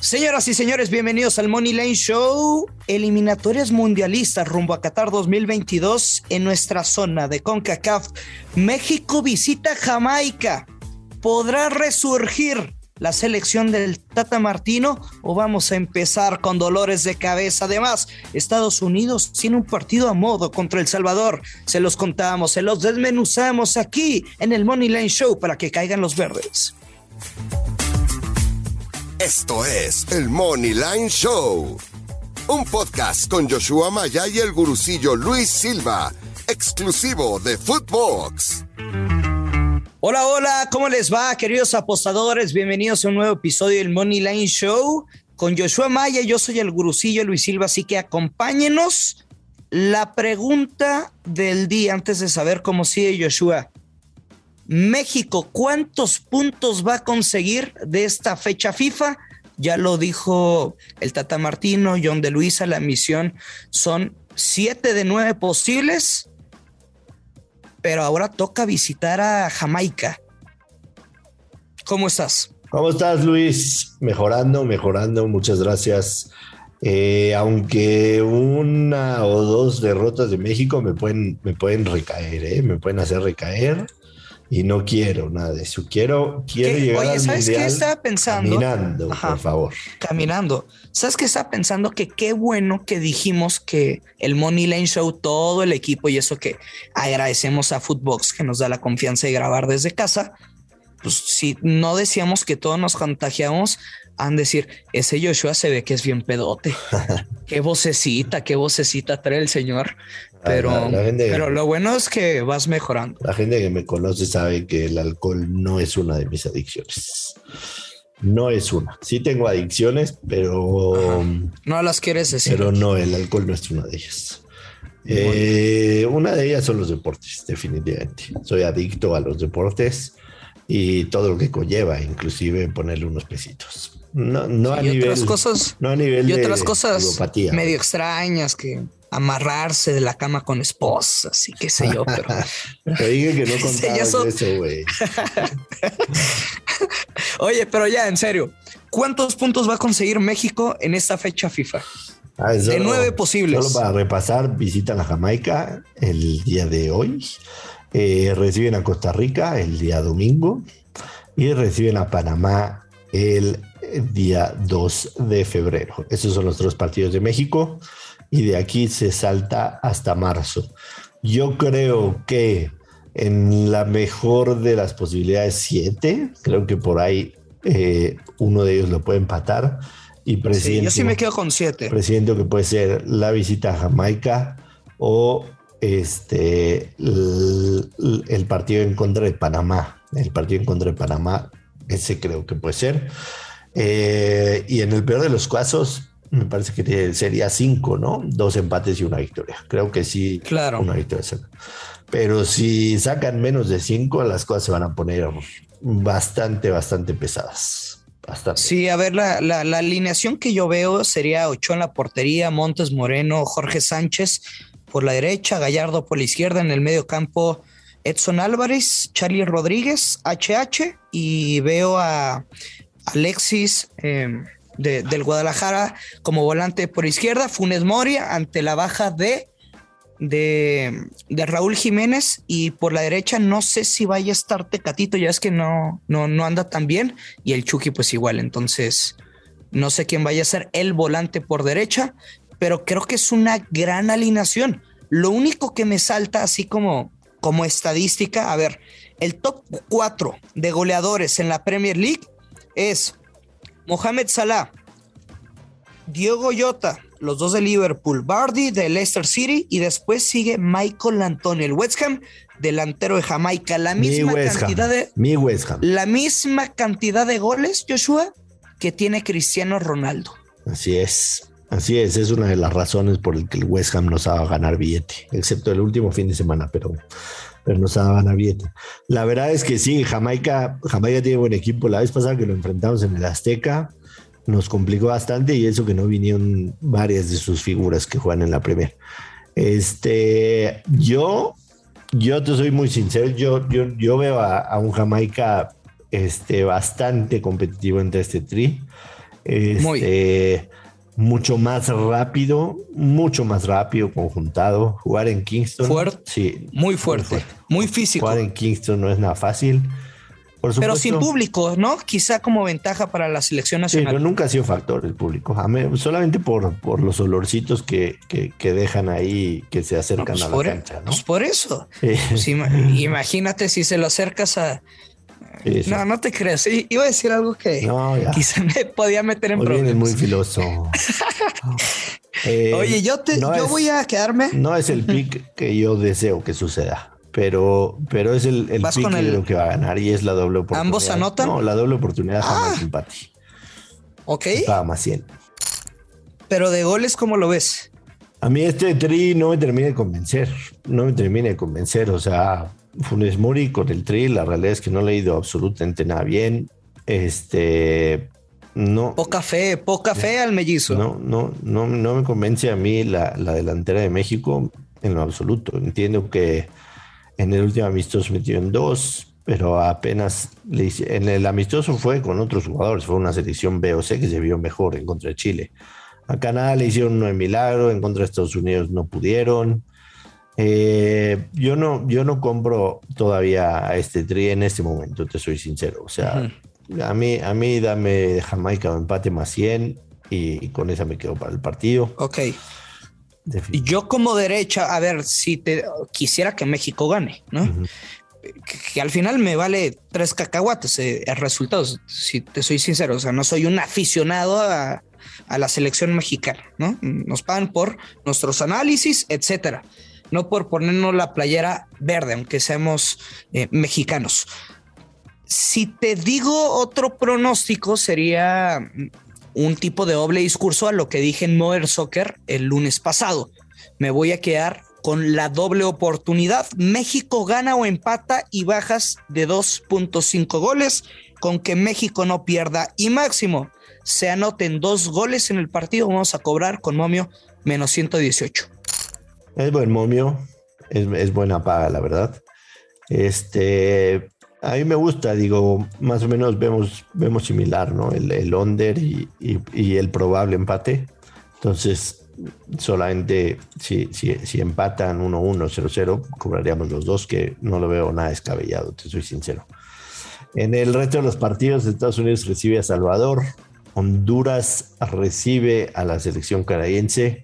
Señoras y señores, bienvenidos al Money Lane Show. Eliminatorias mundialistas rumbo a Qatar 2022 en nuestra zona de CONCACAF. México visita Jamaica. ¿Podrá resurgir la selección del Tata Martino o vamos a empezar con dolores de cabeza? Además, Estados Unidos tiene un partido a modo contra El Salvador. Se los contamos, se los desmenuzamos aquí en el Money Lane Show para que caigan los verdes. Esto es el Money Line Show, un podcast con Joshua Maya y el gurucillo Luis Silva, exclusivo de Footbox. Hola, hola, ¿cómo les va, queridos apostadores? Bienvenidos a un nuevo episodio del Money Line Show con Joshua Maya. Yo soy el gurucillo Luis Silva, así que acompáñenos. La pregunta del día antes de saber cómo sigue Joshua. México, ¿cuántos puntos va a conseguir de esta fecha FIFA? Ya lo dijo el Tata Martino, John de Luisa, la misión son siete de nueve posibles, pero ahora toca visitar a Jamaica. ¿Cómo estás? ¿Cómo estás, Luis? Mejorando, mejorando, muchas gracias. Eh, aunque una o dos derrotas de México me pueden, me pueden recaer, ¿eh? me pueden hacer recaer y no quiero nada de eso. Quiero, quiero llegar Oye, ¿sabes qué estaba pensando? Caminando, por favor. Caminando. ¿Sabes qué estaba pensando? Que qué bueno que dijimos que el Money Lane Show, todo el equipo y eso que agradecemos a Footbox que nos da la confianza de grabar desde casa. Pues si no decíamos que todos nos contagiamos, han decir, ese Joshua se ve que es bien pedote. qué vocecita, qué vocecita trae el señor. Pero, pero lo bueno es que vas mejorando. La gente que me conoce sabe que el alcohol no es una de mis adicciones. No es una. Sí tengo adicciones, pero... No las quieres decir. Pero no, el alcohol no es una de ellas. Eh, una de ellas son los deportes, definitivamente. Soy adicto a los deportes y todo lo que conlleva, inclusive ponerle unos pesitos. No, no a nivel, otras cosas, no a nivel y otras cosas medio extrañas que amarrarse de la cama con esposas y qué sé yo, pero. Te dije que no contabas eso, güey. Oye, pero ya, en serio, ¿cuántos puntos va a conseguir México en esta fecha FIFA? Ah, de nueve posibles. Solo para repasar, visitan a Jamaica el día de hoy, eh, reciben a Costa Rica el día domingo y reciben a Panamá el día 2 de febrero. Esos son los tres partidos de México y de aquí se salta hasta marzo. Yo creo que en la mejor de las posibilidades, siete, creo que por ahí eh, uno de ellos lo puede empatar. Y presidente, yo sí me quedo con siete. Presidente que puede ser la visita a Jamaica o este el, el, partido en contra de Panamá. El partido en contra de Panamá, ese creo que puede ser. Eh, y en el peor de los casos, me parece que sería cinco, ¿no? Dos empates y una victoria. Creo que sí, claro. una victoria. Pero si sacan menos de cinco, las cosas se van a poner bastante, bastante pesadas. Bastante. Sí, a ver, la, la, la alineación que yo veo sería Ochoa en la portería, Montes Moreno, Jorge Sánchez por la derecha, Gallardo por la izquierda, en el medio campo Edson Álvarez, Charlie Rodríguez, HH, y veo a Alexis. Eh, del Guadalajara como volante por izquierda, Funes Moria ante la baja de, de, Raúl Jiménez y por la derecha no sé si vaya a estar Tecatito, ya es que no, no, no anda tan bien y el Chucky pues igual, entonces no sé quién vaya a ser el volante por derecha, pero creo que es una gran alineación. Lo único que me salta así como, como estadística, a ver, el top 4 de goleadores en la Premier League es Mohamed Salah, Diego Yota, los dos de Liverpool, Bardi de Leicester City y después sigue Michael Antonio, el West Ham, delantero de Jamaica. La misma cantidad de mi West Ham. la misma cantidad de goles, Joshua, que tiene Cristiano Ronaldo. Así es. Así es, es una de las razones por las que el West Ham nos va a ganar billete, excepto el último fin de semana, pero, pero nos va a. La verdad es que sí, Jamaica, Jamaica tiene buen equipo. La vez pasada que lo enfrentamos en el Azteca, nos complicó bastante y eso que no vinieron varias de sus figuras que juegan en la Premier. Este, yo, yo te soy muy sincero, yo, yo, yo veo a, un Jamaica este, bastante competitivo entre este tri. Muy. Mucho más rápido, mucho más rápido, conjuntado. Jugar en Kingston. Fuerte. Sí. Muy fuerte, muy, físico. Jugar en Kingston no es nada fácil. pero sin público, ¿no? Quizá como ventaja para la selección nacional. pero nunca ha sido factor el público. solamente por, por los olorcitos que, que, dejan ahí, que se acercan pues a la e- cancha, ¿no? Pues por eso. Pues imagínate si se lo acercas a, no, no te creas. Iba a decir algo que quizá me podía meter en problemas. muy filoso. Eh, Oye, yo, te, yo voy a quedarme. No es el pick que yo deseo que suceda, pero, pero es el, el pick que creo que va a ganar y es la doble oportunidad. ¿Ambos anotan? No, la doble oportunidad jamás ah. empate. Ok. Estaba más 100. Pero de goles, ¿cómo lo ves? A mí este tri no me termina de convencer. No me termina de convencer. O sea, Funes Mori con el Tri, la realidad es que no le ha ido absolutamente nada bien. Este, no. Poca fe, poca fe al mellizo. No, no, no, no me convence a mí la, delantera de México en lo absoluto. Entiendo que en el último amistoso metieron dos, pero apenas le hice, en el amistoso fue con otros jugadores, fue una selección B o C que se vio mejor en contra de Chile. A Canadá le hicieron un milagro, en contra de Estados Unidos no pudieron. Eh, yo, no, yo no compro todavía a este tri en este momento, te soy sincero. O sea, a, mí, a mí dame Jamaica o empate más 100 y, con esa me quedo para el partido. Ok. Yo como derecha, a ver, si te quisiera que México gane, ¿no? que, al final me vale tres cacahuates eh, el resultado, si te soy sincero, o sea, no soy un aficionado a, a la selección mexicana, ¿no? Nos pagan por nuestros análisis, etcétera no por ponernos la playera verde, aunque seamos eh, mexicanos. Si te digo otro pronóstico, sería un tipo de doble discurso a lo que dije en Mover Soccer el lunes pasado. Me voy a quedar con la doble oportunidad. México gana o empata y bajas de 2.5 goles con que México no pierda y máximo se anoten dos goles en el partido. Vamos a cobrar con momio menos 118. Es buen momio, es, buena paga, la verdad. Este, a mí me gusta, digo, más o menos vemos, vemos similar, ¿no? El, el under y, el probable empate. Entonces, solamente si, si, si empatan 1-1, 0-0, cobraríamos los dos, que no lo veo nada descabellado, te soy sincero. En el resto de los partidos, Estados Unidos recibe a Salvador, Honduras recibe a la selección canadiense,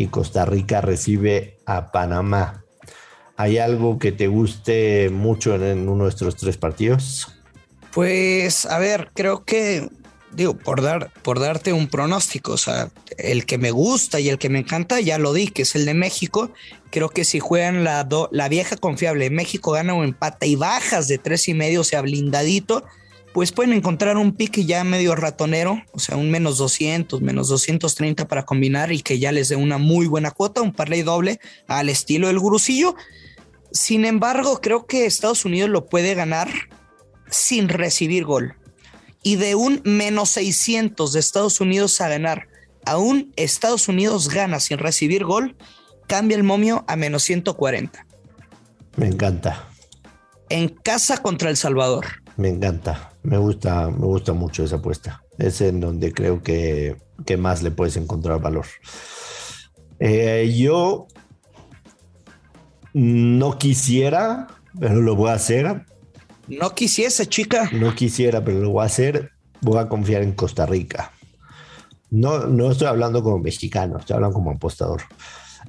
y Costa Rica recibe a Panamá. ¿Hay algo que te guste mucho en, uno de estos tres partidos? Pues, a ver, creo que, digo, por, dar, por darte un pronóstico, o sea, el que me gusta y el que me encanta, ya lo di, que es el de México. Creo que si juegan la, la vieja confiable, México gana o empata y bajas de tres y medio, o sea, blindadito, pues pueden encontrar un pique ya medio ratonero, o sea, un menos 200, menos 230 para combinar y que ya les dé una muy buena cuota, un parlay doble al estilo del gurusillo. Sin embargo, creo que Estados Unidos lo puede ganar sin recibir gol. Y de un menos 600 de Estados Unidos a ganar a un Estados Unidos gana sin recibir gol, cambia el momio a menos 140. Me encanta. En casa contra El Salvador. Me encanta, me gusta, me gusta mucho esa apuesta. Es en donde creo que, más le puedes encontrar valor. Eh, yo no quisiera, pero lo voy a hacer. No quisiese, chica. No quisiera, pero lo voy a hacer. Voy a confiar en Costa Rica. No, no estoy hablando como mexicano, estoy hablando como apostador.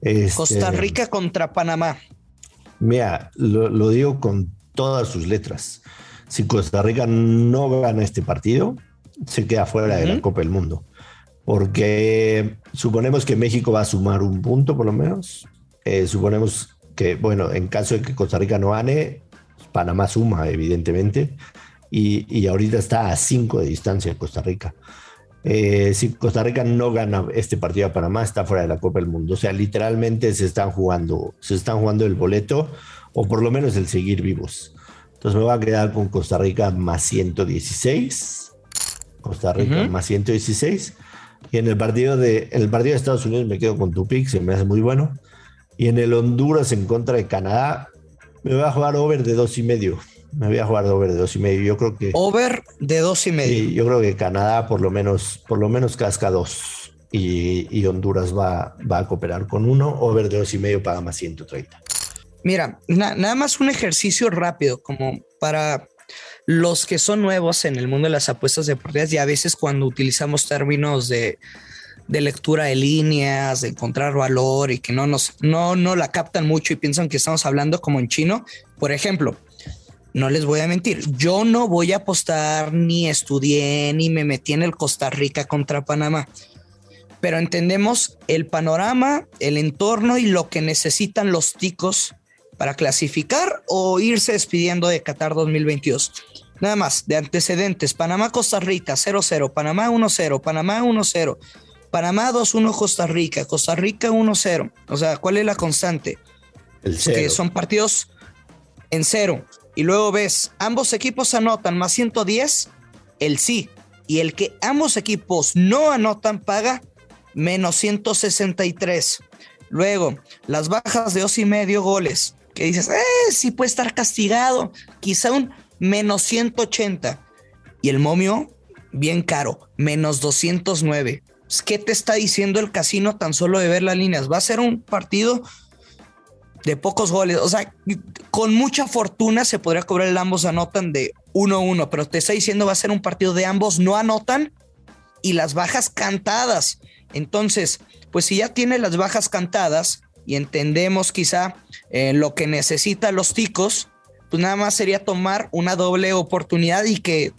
Este, Costa Rica contra Panamá. Mira, lo digo con todas sus letras si Costa Rica no gana este partido, se queda fuera de la Copa del Mundo. Porque suponemos que México va a sumar un punto por lo menos. Eh, suponemos que, bueno, en caso de que Costa Rica no gane, Panamá suma, evidentemente. Y, ahorita está a cinco de distancia de Costa Rica. Eh, si Costa Rica no gana este partido a Panamá, está fuera de la Copa del Mundo. O sea, literalmente se están jugando, se están jugando el boleto o por lo menos el seguir vivos. Entonces me voy a quedar con Costa Rica más 116. Costa Rica más 116. Y en el partido de el partido de Estados Unidos me quedo con tu pick, se me hace muy bueno. Y en el Honduras en contra de Canadá, me voy a jugar over de dos y medio. Me voy a jugar over de dos y medio. Yo creo que. Over de dos y medio. yo creo que Canadá por lo menos, por lo menos casca dos. Y, Honduras va, va a cooperar con uno. Over de dos y medio paga más 130. Mira, nada más un ejercicio rápido, como para los que son nuevos en el mundo de las apuestas deportivas y a veces cuando utilizamos términos de, de lectura de líneas, de encontrar valor y que no nos no, no la captan mucho y piensan que estamos hablando como en chino. Por ejemplo, no les voy a mentir, yo no voy a apostar ni estudié ni me metí en el Costa Rica contra Panamá. Pero entendemos el panorama, el entorno y lo que necesitan los ticos para clasificar o irse despidiendo de Qatar 2022. Nada más, de antecedentes, Panamá-Costa Rica 0-0, Panamá 1-0, Panamá 1-0, Panamá 2-1 Costa Rica, Costa Rica 1-0. O sea, ¿cuál es la constante? El Que son partidos en cero. Y luego ves, ambos equipos anotan más 110, el sí. Y el que ambos equipos no anotan paga menos 163. Luego, las bajas de dos y medio goles que dices, eh, puede estar castigado, quizá un menos 180. Y el momio, bien caro, menos 209. Pues, ¿Qué te está diciendo el casino tan solo de ver las líneas? Va a ser un partido de pocos goles. O sea, con mucha fortuna se podría cobrar el ambos anotan de 1-1, pero te está diciendo va a ser un partido de ambos no anotan y las bajas cantadas. Entonces, pues si ya tiene las bajas cantadas y entendemos quizá eh, lo que necesitan los ticos, pues nada más sería tomar una doble oportunidad y que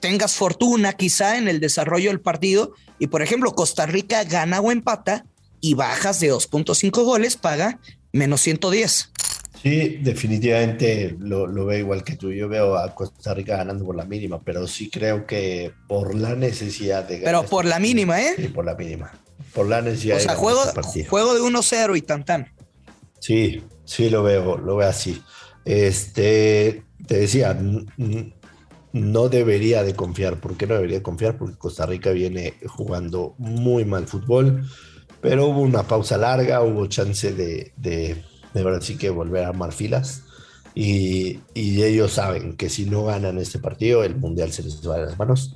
tengas fortuna quizá en el desarrollo del partido. Y por ejemplo, Costa Rica gana o empata y bajas de 2.5 goles, paga menos 110. Sí, definitivamente lo, lo, veo igual que tú. Yo veo a Costa Rica ganando por la mínima, pero sí creo que por la necesidad de ganar. Pero por la mínima, ¿eh? Sí, por la mínima. Por la necesidad o sea, juego, juego de 1-0 y tan tan. Sí, Sí, lo veo, lo veo así. Este, te decía, no debería de confiar. ¿Por qué no debería de confiar? Porque Costa Rica viene jugando muy mal fútbol, pero hubo una pausa larga, hubo chance de, de, de verdad sí que volver a armar filas. Y, y, ellos saben que si no ganan este partido, el Mundial se les va de las manos.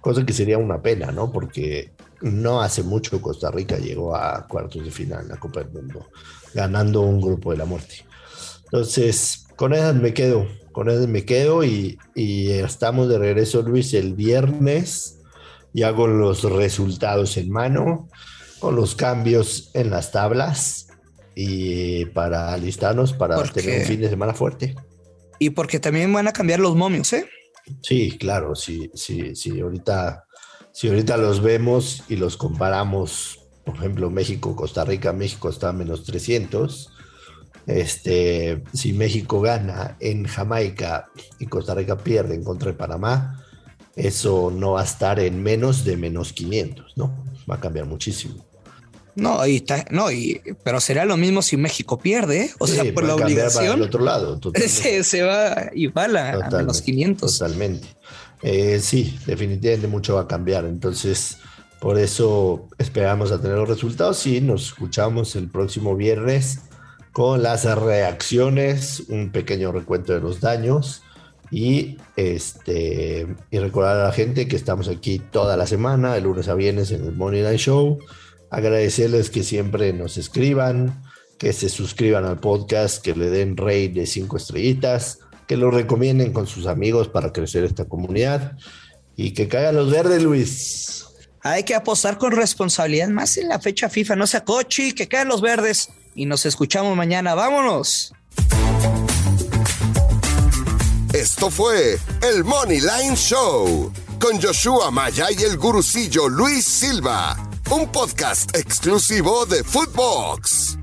Cosa que sería una pena, ¿no? Porque no hace mucho Costa Rica llegó a cuartos de final en la Copa del Mundo ganando un grupo de la muerte. Entonces, con esas me quedo, con esas me quedo y, estamos de regreso, Luis, el viernes, ya con los resultados en mano, con los cambios en las tablas y para alistarnos para tener un fin de semana fuerte. Y porque también van a cambiar los momios, ¿eh? Sí, claro, sí, sí, sí, ahorita, si ahorita los vemos y los comparamos por ejemplo, México, Costa Rica, México está a menos 300. Este, si México gana en Jamaica y Costa Rica pierde en contra de Panamá, eso no va a estar en menos de menos 500, ¿no? Va a cambiar muchísimo. No, y no, y, pero será lo mismo si México pierde, ¿eh? o sea, por la obligación. otro lado. Se, se, va igual a, a menos 500. Totalmente. Eh, sí, definitivamente mucho va a cambiar. Entonces, por eso esperamos a tener los resultados y nos escuchamos el próximo viernes con las reacciones, un pequeño recuento de los daños y este y recordar a la gente que estamos aquí toda la semana, de lunes a viernes en el Money Night Show. Agradecerles que siempre nos escriban, que se suscriban al podcast, que le den rey de cinco estrellitas, que lo recomienden con sus amigos para crecer esta comunidad y que caigan los verdes, Luis. Hay que apostar con responsabilidad más en la fecha FIFA. No sea cochi, que queden los verdes. Y nos escuchamos mañana. ¡Vámonos! Esto fue el Money Line Show con Joshua Maya y el gurucillo Luis Silva, un podcast exclusivo de Footbox.